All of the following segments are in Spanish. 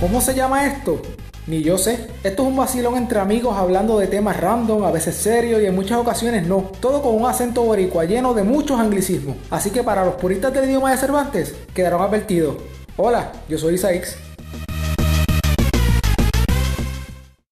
¿Cómo se llama esto? Ni yo sé. Esto es un vacilón entre amigos hablando de temas random, a veces serios y en muchas ocasiones no. Todo con un acento boricua lleno de muchos anglicismos. Así que para los puristas del idioma de Cervantes, quedaron advertidos. Hola, yo soy Isaix.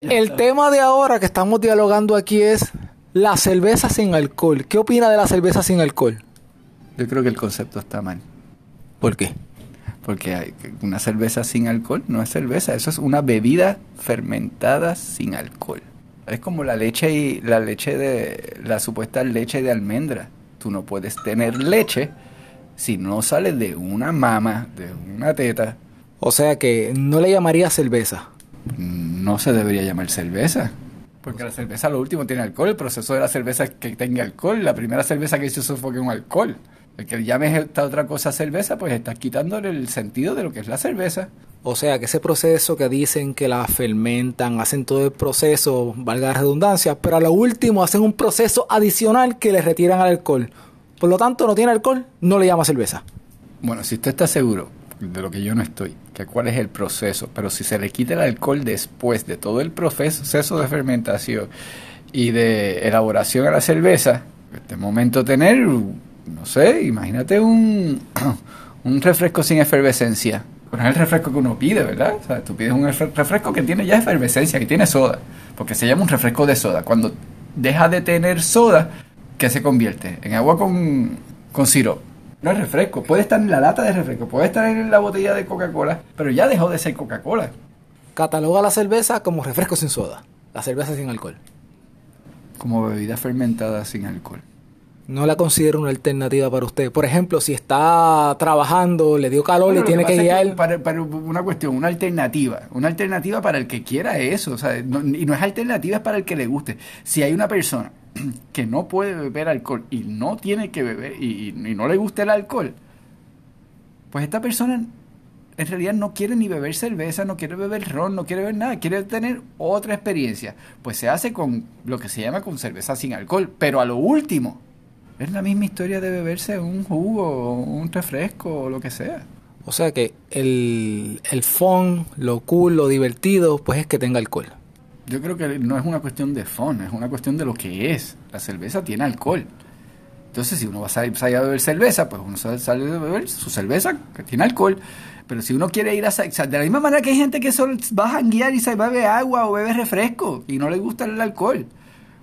El tema de ahora que estamos dialogando aquí es la cerveza sin alcohol. ¿Qué opina de la cerveza sin alcohol? Yo creo que el concepto está mal. ¿Por qué? Porque hay una cerveza sin alcohol no es cerveza, eso es una bebida fermentada sin alcohol. Es como la leche y la leche de la supuesta leche de almendra. Tú no puedes tener leche si no sale de una mama, de una teta. O sea que no le llamaría cerveza. No se debería llamar cerveza. Porque la cerveza lo último tiene alcohol, el proceso de la cerveza es que tenga alcohol, la primera cerveza que hizo fue con alcohol. El que llames esta otra cosa cerveza, pues estás quitándole el sentido de lo que es la cerveza. O sea, que ese proceso que dicen que la fermentan, hacen todo el proceso, valga la redundancia, pero a lo último hacen un proceso adicional que le retiran al alcohol. Por lo tanto, no tiene alcohol, no le llama cerveza. Bueno, si usted está seguro de lo que yo no estoy, que cuál es el proceso, pero si se le quita el alcohol después de todo el proceso de fermentación y de elaboración a la cerveza, este momento tener no sé, imagínate un, un refresco sin efervescencia. Es el refresco que uno pide, ¿verdad? O sea, tú pides un refresco que tiene ya efervescencia, que tiene soda, porque se llama un refresco de soda. Cuando deja de tener soda, ¿qué se convierte? En agua con, con sirope. No es refresco, puede estar en la lata de refresco, puede estar en la botella de Coca-Cola, pero ya dejó de ser Coca-Cola. Cataloga la cerveza como refresco sin soda, la cerveza sin alcohol. Como bebida fermentada sin alcohol no la considero una alternativa para usted. Por ejemplo, si está trabajando, le dio calor y tiene que guiar. para, una cuestión, una alternativa. Una alternativa para el que quiera eso. O sea, y no es alternativa, es para el que le guste. Si hay una persona que no puede beber alcohol y no tiene que beber y, y no le gusta el alcohol, pues esta persona en realidad no quiere ni beber cerveza, no quiere beber ron, no quiere beber nada, quiere tener otra experiencia. Pues se hace con lo que se llama con cerveza sin alcohol. Pero a lo último, es la misma historia de beberse un jugo, un refresco o lo que sea. O sea que el, el fun, lo cool, lo divertido, pues es que tenga alcohol. Yo creo que no es una cuestión de fun, es una cuestión de lo que es. La cerveza tiene alcohol. Entonces, si uno va a salir, a beber cerveza, pues uno sale a beber su cerveza que tiene alcohol. Pero si uno quiere ir a... de la misma manera que hay gente que solo va a janguear y se bebe agua o bebe refresco y no le gusta el alcohol.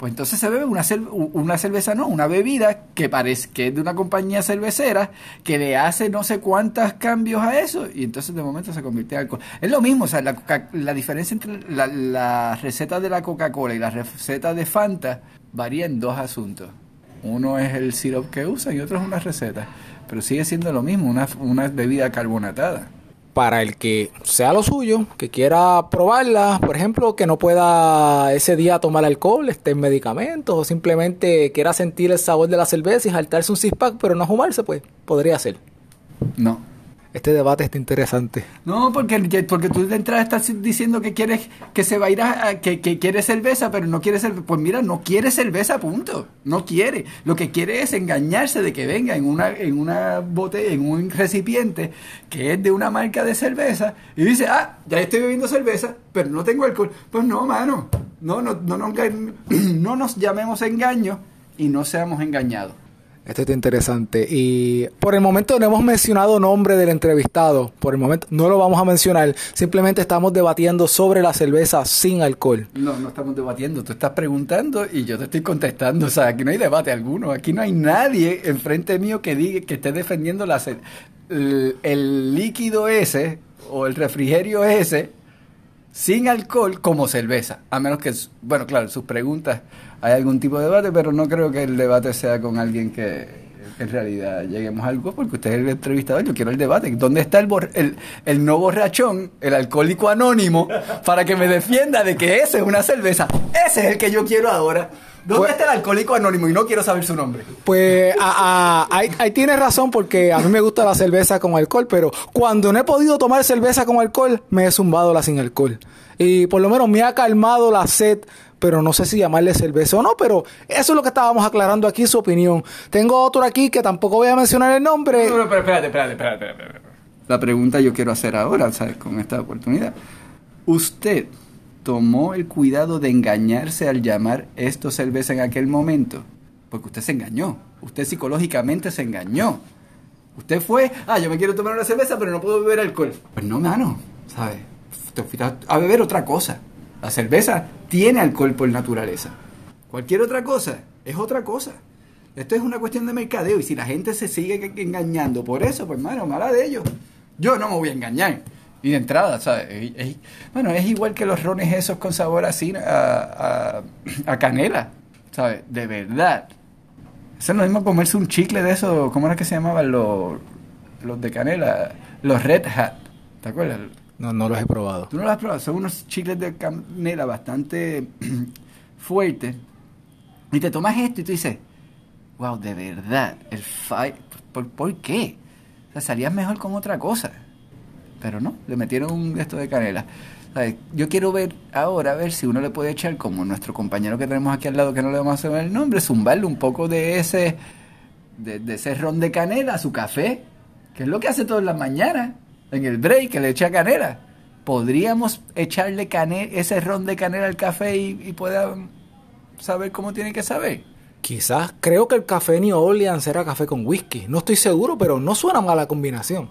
Pues entonces se bebe una, una cerveza, no, una bebida que parece que es de una compañía cervecera que le hace no sé cuántos cambios a eso y entonces de momento se convierte en alcohol. Es lo mismo, o sea, la, diferencia entre la, receta de la Coca-Cola y la receta de Fanta varía en dos asuntos. Uno es el sirope que usa y otro es una receta, pero sigue siendo lo mismo, una, una bebida carbonatada para el que sea lo suyo, que quiera probarla, por ejemplo, que no pueda ese día tomar alcohol, esté en medicamentos, o simplemente quiera sentir el sabor de la cerveza y saltarse un six pack, pero no fumarse, pues podría ser. No, este debate está interesante. No, porque, porque tú de entrada estás diciendo que quieres que se va a ir a, que, que quiere cerveza, pero no quiere cerveza. Pues mira, no quiere cerveza, punto. No quiere. Lo que quiere es engañarse de que venga en una, en una botella, en un recipiente que es de una marca de cerveza y dice, ah, ya estoy bebiendo cerveza, pero no tengo alcohol. Pues no, mano. No, no, no, no, no nos llamemos engaño y no seamos engañados. Esto está interesante. Y por el momento no hemos mencionado nombre del entrevistado. Por el momento no lo vamos a mencionar. Simplemente estamos debatiendo sobre la cerveza sin alcohol. No, no estamos debatiendo. Tú estás preguntando y yo te estoy contestando. O sea, aquí no hay debate alguno. Aquí no hay nadie enfrente mío que diga que esté defendiendo la el, el líquido ese o el refrigerio ese sin alcohol como cerveza. A menos que, bueno, claro, sus preguntas hay algún tipo de debate, pero no creo que el debate sea con alguien que en realidad lleguemos a algo, porque usted es el entrevistador, yo quiero el debate. ¿Dónde está el, el, el no borrachón, el alcohólico anónimo, para que me defienda de que ese es una cerveza? Ese es el que yo quiero ahora. ¿Dónde pues- está el alcohólico anónimo? Y no quiero saber su nombre. Pues ahí, ahí tienes razón porque a mí me gusta la cerveza con alcohol, pero cuando no he podido tomar cerveza con alcohol, me he zumbado la sin alcohol. Y por lo menos me ha calmado la sed pero no sé si llamarle cerveza o no, pero eso es lo que estábamos aclarando aquí, su opinión. Tengo otro aquí que tampoco voy a mencionar el nombre. No, no, pero espérate, espérate, espérate, espérate. la pregunta yo quiero hacer ahora, ¿sabes? Con esta oportunidad. ¿Usted tomó el cuidado de engañarse al llamar esto cerveza en aquel momento? Porque usted se engañó. Usted psicológicamente se engañó. Usted fue, ah, yo me quiero tomar una cerveza, pero no puedo beber alcohol. Pues no, mano, ¿sabes? Te fuiste a beber otra cosa. La cerveza tiene alcohol por naturaleza. Cualquier otra cosa es otra cosa. Esto es una cuestión de mercadeo y si la gente se sigue engañando por eso, pues mano, mala de ellos. Yo no me voy a engañar. Y de entrada, ¿sabes? bueno, es igual que los rones esos con sabor así a, a, canela, ¿sabes? De verdad. Eso es lo mismo comerse un chicle de eso, ¿cómo era que se llamaban los, los de canela? Los Red Hat, ¿te acuerdas? No, no los he probado. ¿Tú no los has probado? Son unos chicles de canela bastante fuertes. Y te tomas esto y tú dices, wow, de verdad, el fight, ¿por, ¿por qué? O sea, salías mejor con otra cosa. Pero no, le metieron un esto de canela. Yo quiero ver ahora, a ver si uno le puede echar, como nuestro compañero que tenemos aquí al lado, que no le vamos a saber el nombre, zumbarle un poco de ese, de, ese ron de canela a su café, que es lo que hace todas las mañanas, en el break, que le echa canela. ¿Podríamos echarle ese ron de canela al café y, y pueda saber cómo tiene que saber? Quizás creo que el café New Orleans era café con whisky. No estoy seguro, pero no suena mala combinación.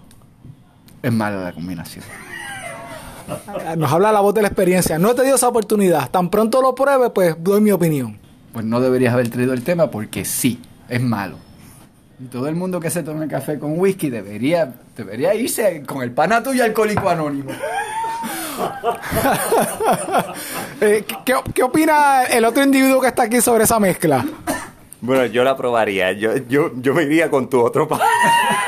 Es mala la combinación. Nos habla la voz de la experiencia. No te dio esa oportunidad. Tan pronto lo pruebe, pues doy mi opinión. Pues no deberías haber traído el tema porque sí, es malo. Y todo el mundo que se tome café con whisky debería, debería irse con el pana tuyo alcohólico anónimo. Eh, ¿qué, ¿Qué opina el otro individuo que está aquí sobre esa mezcla? Bueno, yo la probaría. Yo, yo, yo me iría con tu otro pana.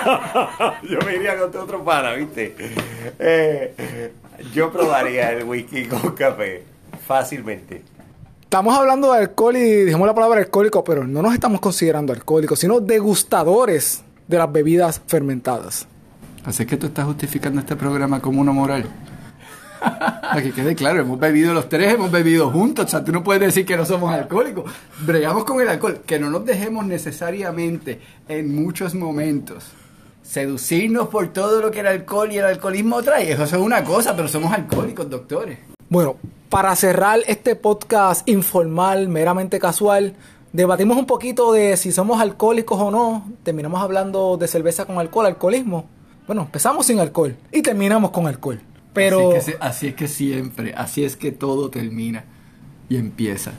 yo me iría con tu otro pana, ¿viste? Eh, yo probaría el whisky con café. Fácilmente. Estamos hablando de alcohol y dijimos la palabra alcohólico, pero no nos estamos considerando alcohólicos, sino degustadores de las bebidas fermentadas. Así que tú estás justificando este programa como una moral. Para que quede claro, hemos bebido los tres, hemos bebido juntos. O sea, tú no puedes decir que no somos alcohólicos. Bregamos con el alcohol. Que no nos dejemos necesariamente en muchos momentos seducirnos por todo lo que el alcohol y el alcoholismo trae. Eso es una cosa, pero somos alcohólicos, doctores. Bueno, para cerrar este podcast informal, meramente casual, debatimos un poquito de si somos alcohólicos o no. Terminamos hablando de cerveza con alcohol, alcoholismo. Bueno, empezamos sin alcohol y terminamos con alcohol. Pero... Así es, que, siempre, así es que todo termina y empieza.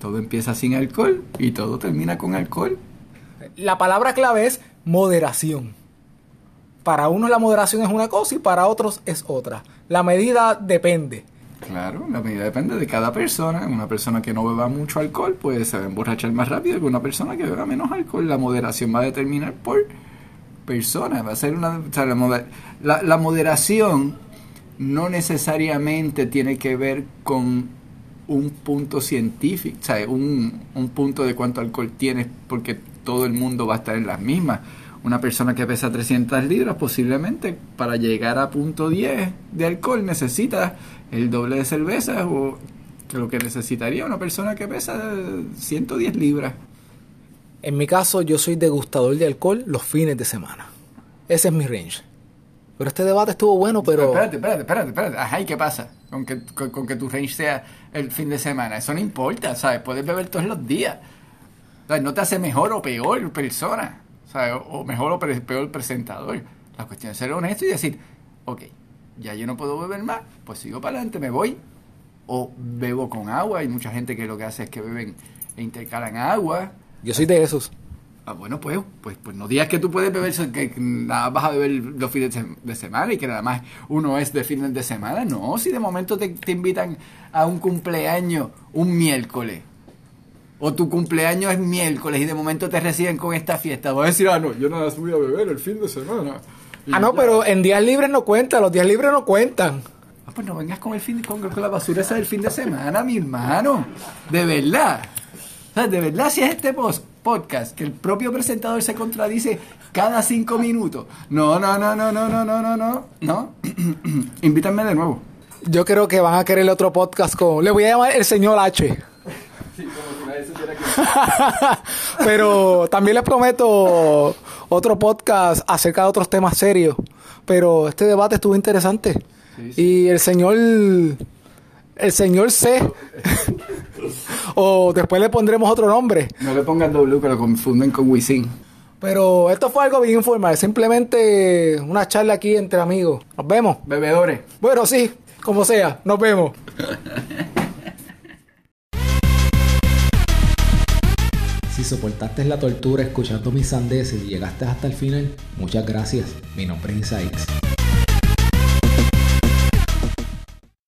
Todo empieza sin alcohol y todo termina con alcohol. La palabra clave es moderación. Para unos la moderación es una cosa y para otros es otra. La medida depende. Claro, la medida depende de cada persona. Una persona que no beba mucho alcohol puede se va a emborrachar más rápido que una persona que beba menos alcohol. La moderación va a determinar por persona. Va a ser una. la moderación no necesariamente tiene que ver con un punto científico, o sea, un, un punto de cuánto alcohol tienes, porque todo el mundo va a estar en las mismas. Una persona que pesa 300 libras, posiblemente para llegar a punto 10 de alcohol necesita el doble de cerveza o que lo que necesitaría una persona que pesa 110 libras. En mi caso, yo soy degustador de alcohol los fines de semana. Ese es mi range. Pero este debate estuvo bueno, pero... Espérate, espérate, espérate, espérate. Ajá, ¿y qué pasa? Con que, con, que tu range sea el fin de semana. Eso no importa, ¿sabes? Puedes beber todos los días. No te hace mejor o peor persona, ¿sabes? O, mejor o peor presentador. La cuestión es ser honesto y decir, ok, ya yo no puedo beber más, pues sigo para adelante, me voy. O bebo con agua. Hay mucha gente que lo que hace es que beben e intercalan agua. Yo soy de esos. Ah, bueno, pues, pues, pues no digas que tú puedes beber, que nada vas a beber los fines de semana y que nada más uno es de fines de semana. No, si de momento te, invitan a un cumpleaños un miércoles, o tu cumpleaños es miércoles y de momento te reciben con esta fiesta, vas a decir, ah, no, yo nada más voy a beber el fin de semana. ah, no, pero en días libres no cuentan, los días libres no cuentan. Ah, pues no vengas con el fin con, la basura esa del fin de semana, mi hermano. De verdad. de verdad, si es este post podcast que el propio presentador se contradice cada cinco minutos. No, no, no, no, no, no, no, no, no, no. Invítanme de nuevo. Yo creo que van a querer otro podcast con. Le voy a llamar el señor H. Sí, como si Pero también les prometo otro podcast acerca de otros temas serios pero este debate estuvo interesante. Sí, sí. Y el señor, el señor C, o después le pondremos otro nombre. No le pongan W que lo confunden con Wisin. Pero esto fue algo bien informal, simplemente una charla aquí entre amigos. Nos vemos. Bebedores. Bueno, sí, como sea, nos vemos. Si soportaste la tortura escuchando mis sandeces y llegaste hasta el final, muchas gracias. Mi nombre es Isaix.